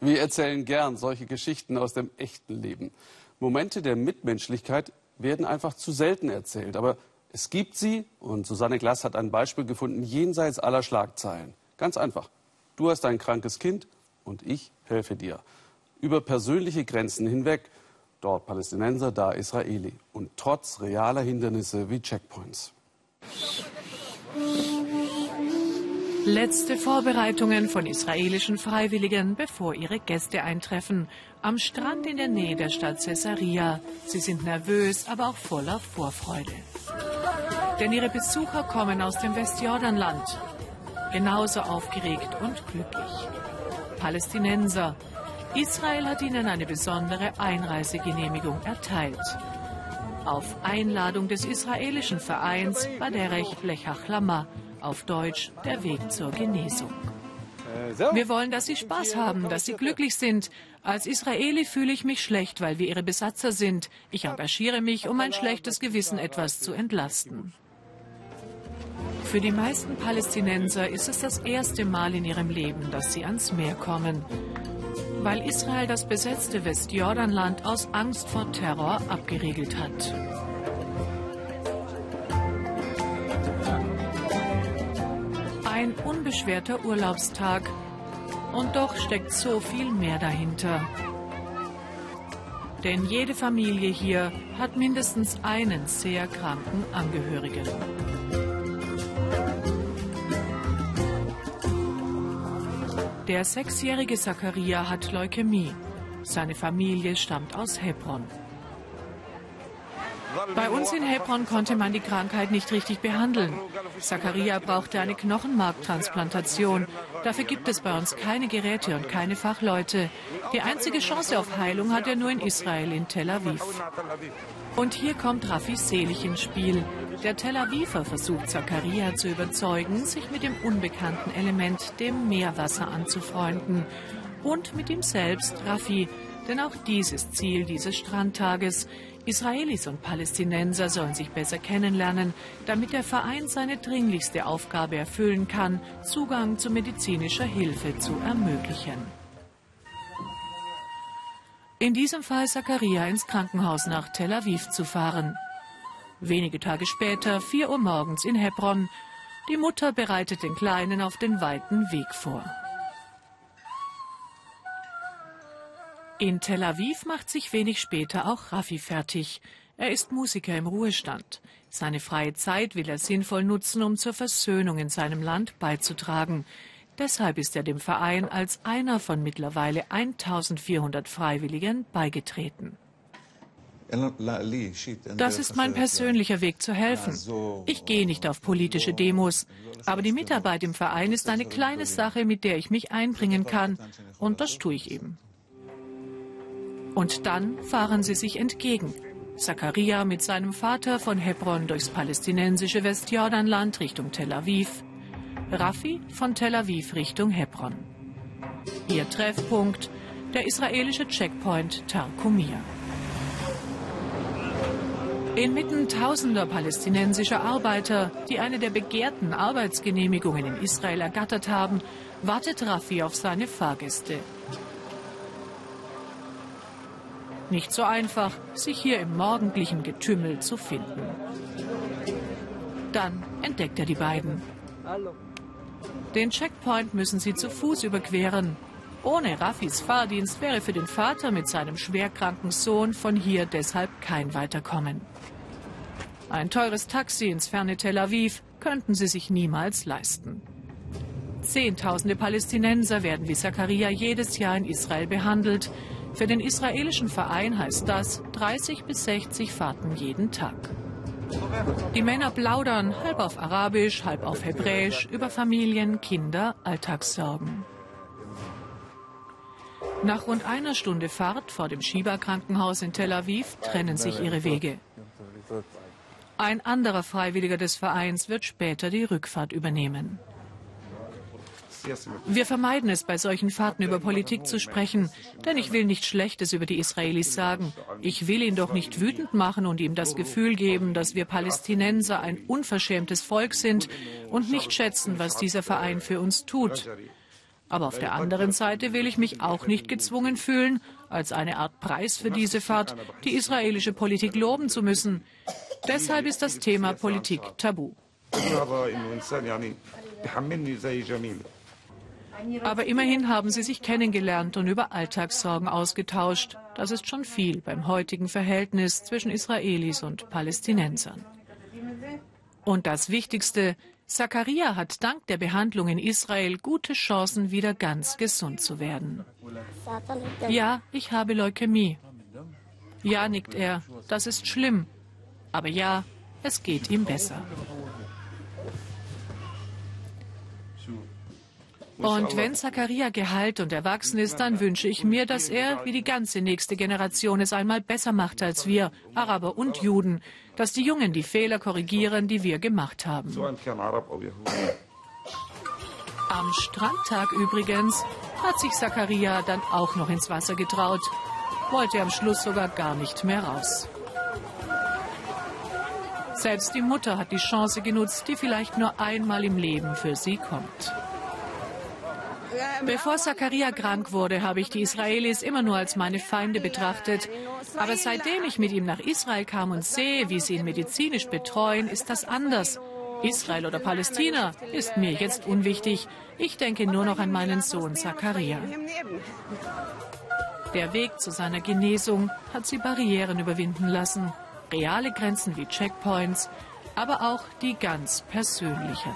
Wir erzählen gern solche Geschichten aus dem echten Leben. Momente der Mitmenschlichkeit werden einfach zu selten erzählt. Aber es gibt sie und Susanne Glass hat ein Beispiel gefunden jenseits aller Schlagzeilen. Ganz einfach. Du hast ein krankes Kind und ich helfe dir. Über persönliche Grenzen hinweg. Dort Palästinenser, da Israeli. Und trotz realer Hindernisse wie Checkpoints. Letzte Vorbereitungen von israelischen Freiwilligen, bevor ihre Gäste eintreffen. Am Strand in der Nähe der Stadt Caesarea. Sie sind nervös, aber auch voller Vorfreude. Denn ihre Besucher kommen aus dem Westjordanland. Genauso aufgeregt und glücklich. Palästinenser. Israel hat ihnen eine besondere Einreisegenehmigung erteilt. Auf Einladung des israelischen Vereins Baderech Lechachlama auf Deutsch der Weg zur Genesung. Wir wollen, dass Sie Spaß haben, dass Sie glücklich sind. Als Israeli fühle ich mich schlecht, weil wir Ihre Besatzer sind. Ich engagiere mich, um mein schlechtes Gewissen etwas zu entlasten. Für die meisten Palästinenser ist es das erste Mal in ihrem Leben, dass sie ans Meer kommen, weil Israel das besetzte Westjordanland aus Angst vor Terror abgeriegelt hat. Ein unbeschwerter Urlaubstag. Und doch steckt so viel mehr dahinter. Denn jede Familie hier hat mindestens einen sehr kranken Angehörigen. Der sechsjährige Zachariah hat Leukämie. Seine Familie stammt aus Hebron. Bei uns in Hebron konnte man die Krankheit nicht richtig behandeln. Zachariah brauchte eine Knochenmarktransplantation. Dafür gibt es bei uns keine Geräte und keine Fachleute. Die einzige Chance auf Heilung hat er nur in Israel, in Tel Aviv. Und hier kommt Raffi Selig ins Spiel. Der Tel Aviver versucht Zachariah zu überzeugen, sich mit dem unbekannten Element, dem Meerwasser, anzufreunden. Und mit ihm selbst, Raffi. Denn auch dieses Ziel dieses Strandtages Israelis und Palästinenser sollen sich besser kennenlernen, damit der Verein seine dringlichste Aufgabe erfüllen kann, Zugang zu medizinischer Hilfe zu ermöglichen. In diesem Fall Zachariah ins Krankenhaus nach Tel Aviv zu fahren. Wenige Tage später, 4 Uhr morgens in Hebron. Die Mutter bereitet den Kleinen auf den weiten Weg vor. In Tel Aviv macht sich wenig später auch Raffi fertig. Er ist Musiker im Ruhestand. Seine freie Zeit will er sinnvoll nutzen, um zur Versöhnung in seinem Land beizutragen. Deshalb ist er dem Verein als einer von mittlerweile 1400 Freiwilligen beigetreten. Das ist mein persönlicher Weg zu helfen. Ich gehe nicht auf politische Demos, aber die Mitarbeit im Verein ist eine kleine Sache, mit der ich mich einbringen kann. Und das tue ich eben. Und dann fahren sie sich entgegen. Zachariah mit seinem Vater von Hebron durchs palästinensische Westjordanland Richtung Tel Aviv. Raffi von Tel Aviv Richtung Hebron. Ihr Treffpunkt, der israelische Checkpoint Tarkumir. Inmitten tausender palästinensischer Arbeiter, die eine der begehrten Arbeitsgenehmigungen in Israel ergattert haben, wartet Raffi auf seine Fahrgäste. Nicht so einfach, sich hier im morgendlichen Getümmel zu finden. Dann entdeckt er die beiden. Den Checkpoint müssen sie zu Fuß überqueren. Ohne Raffis Fahrdienst wäre für den Vater mit seinem schwerkranken Sohn von hier deshalb kein Weiterkommen. Ein teures Taxi ins ferne Tel Aviv könnten sie sich niemals leisten. Zehntausende Palästinenser werden wie Zachariah jedes Jahr in Israel behandelt. Für den israelischen Verein heißt das 30 bis 60 Fahrten jeden Tag. Die Männer plaudern halb auf Arabisch, halb auf Hebräisch über Familien, Kinder, Alltagssorgen. Nach rund einer Stunde Fahrt vor dem Shiba-Krankenhaus in Tel Aviv trennen sich ihre Wege. Ein anderer Freiwilliger des Vereins wird später die Rückfahrt übernehmen. Wir vermeiden es, bei solchen Fahrten über Politik zu sprechen, denn ich will nichts Schlechtes über die Israelis sagen. Ich will ihn doch nicht wütend machen und ihm das Gefühl geben, dass wir Palästinenser ein unverschämtes Volk sind und nicht schätzen, was dieser Verein für uns tut. Aber auf der anderen Seite will ich mich auch nicht gezwungen fühlen, als eine Art Preis für diese Fahrt die israelische Politik loben zu müssen. Deshalb ist das Thema Politik tabu. Aber immerhin haben sie sich kennengelernt und über Alltagssorgen ausgetauscht. Das ist schon viel beim heutigen Verhältnis zwischen Israelis und Palästinensern. Und das Wichtigste, Zakaria hat dank der Behandlung in Israel gute Chancen, wieder ganz gesund zu werden. Ja, ich habe Leukämie. Ja, nickt er, das ist schlimm. Aber ja, es geht ihm besser. Und wenn Zakaria geheilt und erwachsen ist, dann wünsche ich mir, dass er, wie die ganze nächste Generation, es einmal besser macht als wir, Araber und Juden, dass die Jungen die Fehler korrigieren, die wir gemacht haben. Am Strandtag übrigens hat sich Zakaria dann auch noch ins Wasser getraut, wollte am Schluss sogar gar nicht mehr raus. Selbst die Mutter hat die Chance genutzt, die vielleicht nur einmal im Leben für sie kommt. Bevor Zakaria krank wurde, habe ich die Israelis immer nur als meine Feinde betrachtet. Aber seitdem ich mit ihm nach Israel kam und sehe, wie sie ihn medizinisch betreuen, ist das anders. Israel oder Palästina ist mir jetzt unwichtig. Ich denke nur noch an meinen Sohn Zakaria. Der Weg zu seiner Genesung hat sie Barrieren überwinden lassen. Reale Grenzen wie Checkpoints, aber auch die ganz persönlichen.